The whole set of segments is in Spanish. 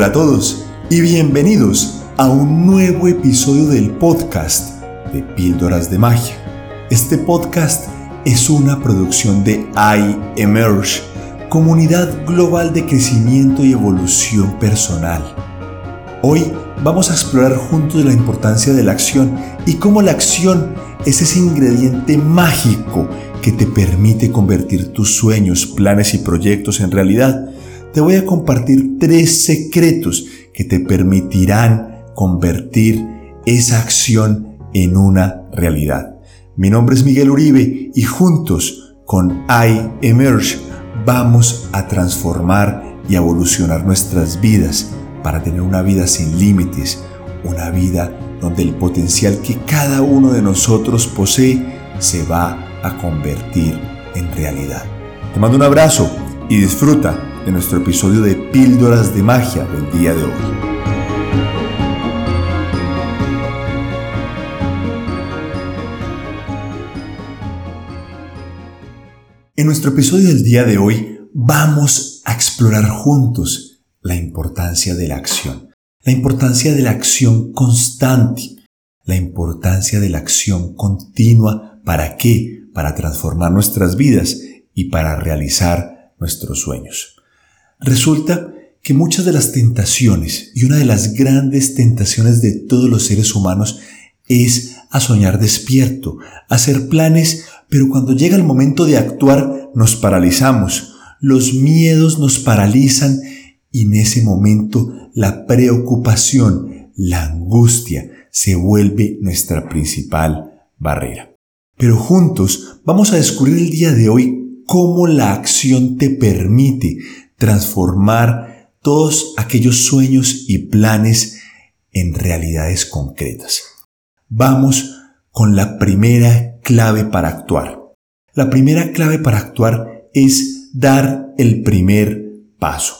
Hola a todos y bienvenidos a un nuevo episodio del podcast de Píldoras de Magia. Este podcast es una producción de iEmerge, comunidad global de crecimiento y evolución personal. Hoy vamos a explorar juntos la importancia de la acción y cómo la acción es ese ingrediente mágico que te permite convertir tus sueños, planes y proyectos en realidad te voy a compartir tres secretos que te permitirán convertir esa acción en una realidad. Mi nombre es Miguel Uribe y juntos con iEmerge vamos a transformar y evolucionar nuestras vidas para tener una vida sin límites, una vida donde el potencial que cada uno de nosotros posee se va a convertir en realidad. Te mando un abrazo y disfruta de nuestro episodio de Píldoras de Magia del día de hoy. En nuestro episodio del día de hoy vamos a explorar juntos la importancia de la acción, la importancia de la acción constante, la importancia de la acción continua. ¿Para qué? Para transformar nuestras vidas y para realizar nuestros sueños. Resulta que muchas de las tentaciones y una de las grandes tentaciones de todos los seres humanos es a soñar despierto, a hacer planes, pero cuando llega el momento de actuar nos paralizamos, los miedos nos paralizan y en ese momento la preocupación, la angustia se vuelve nuestra principal barrera. Pero juntos vamos a descubrir el día de hoy cómo la acción te permite transformar todos aquellos sueños y planes en realidades concretas. Vamos con la primera clave para actuar. La primera clave para actuar es dar el primer paso.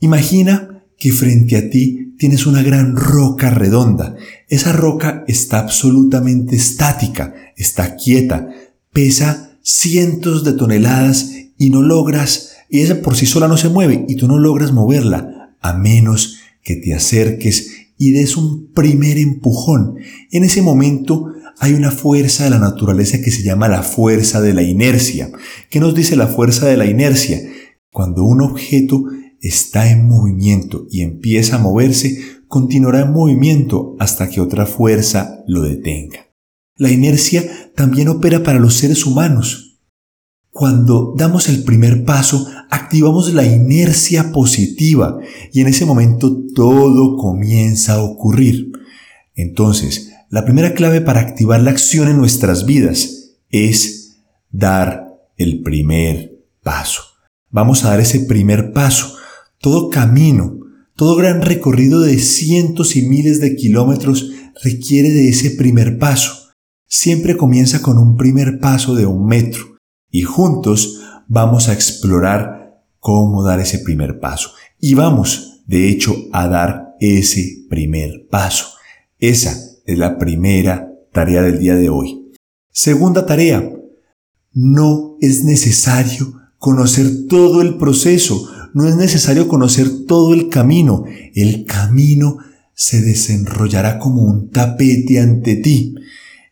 Imagina que frente a ti tienes una gran roca redonda. Esa roca está absolutamente estática, está quieta, pesa cientos de toneladas y no logras ella por sí sola no se mueve y tú no logras moverla a menos que te acerques y des un primer empujón. En ese momento hay una fuerza de la naturaleza que se llama la fuerza de la inercia. ¿Qué nos dice la fuerza de la inercia? Cuando un objeto está en movimiento y empieza a moverse, continuará en movimiento hasta que otra fuerza lo detenga. La inercia también opera para los seres humanos. Cuando damos el primer paso, activamos la inercia positiva y en ese momento todo comienza a ocurrir. Entonces, la primera clave para activar la acción en nuestras vidas es dar el primer paso. Vamos a dar ese primer paso. Todo camino, todo gran recorrido de cientos y miles de kilómetros requiere de ese primer paso. Siempre comienza con un primer paso de un metro y juntos vamos a explorar cómo dar ese primer paso. Y vamos, de hecho, a dar ese primer paso. Esa es la primera tarea del día de hoy. Segunda tarea. No es necesario conocer todo el proceso, no es necesario conocer todo el camino. El camino se desenrollará como un tapete ante ti.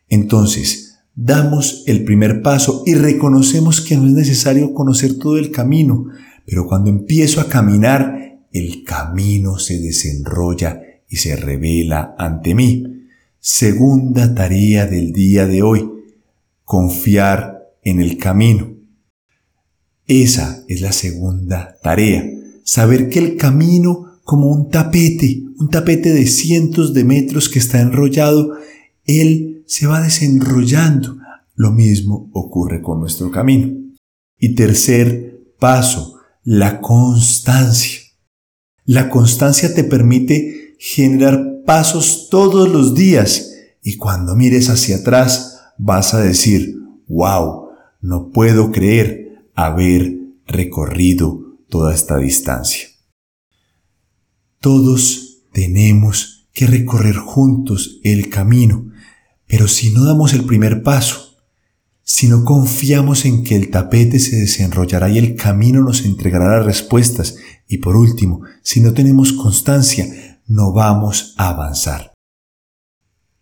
Entonces, damos el primer paso y reconocemos que no es necesario conocer todo el camino, pero cuando empiezo a caminar, el camino se desenrolla y se revela ante mí. Segunda tarea del día de hoy, confiar en el camino. Esa es la segunda tarea, saber que el camino como un tapete, un tapete de cientos de metros que está enrollado, él se va desenrollando. Lo mismo ocurre con nuestro camino. Y tercer paso, la constancia. La constancia te permite generar pasos todos los días y cuando mires hacia atrás vas a decir, wow, no puedo creer haber recorrido toda esta distancia. Todos tenemos que recorrer juntos el camino pero si no damos el primer paso, si no confiamos en que el tapete se desenrollará y el camino nos entregará las respuestas, y por último, si no tenemos constancia, no vamos a avanzar.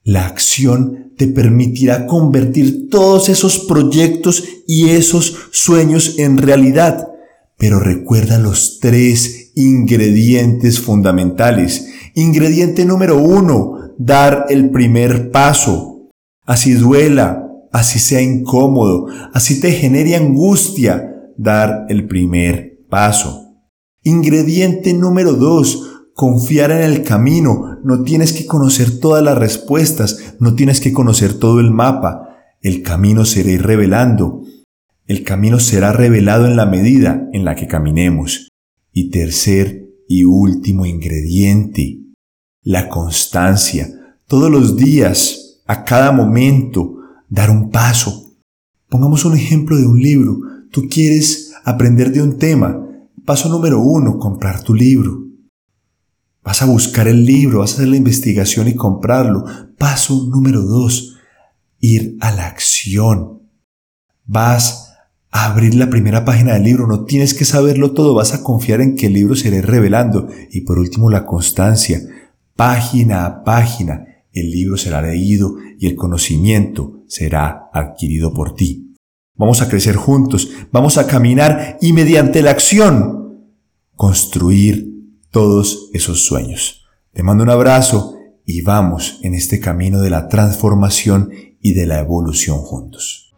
La acción te permitirá convertir todos esos proyectos y esos sueños en realidad. Pero recuerda los tres ingredientes fundamentales. Ingrediente número uno, dar el primer paso. Así duela, así sea incómodo, así te genere angustia, dar el primer paso. Ingrediente número dos, confiar en el camino. No tienes que conocer todas las respuestas, no tienes que conocer todo el mapa. El camino será ir revelando. El camino será revelado en la medida en la que caminemos. Y tercer y último ingrediente, la constancia. Todos los días, a cada momento, dar un paso. Pongamos un ejemplo de un libro. Tú quieres aprender de un tema. Paso número uno, comprar tu libro. Vas a buscar el libro, vas a hacer la investigación y comprarlo. Paso número dos, ir a la acción. Vas abrir la primera página del libro, no tienes que saberlo todo, vas a confiar en que el libro se irá revelando. Y por último, la constancia. Página a página, el libro será leído y el conocimiento será adquirido por ti. Vamos a crecer juntos, vamos a caminar y mediante la acción construir todos esos sueños. Te mando un abrazo y vamos en este camino de la transformación y de la evolución juntos.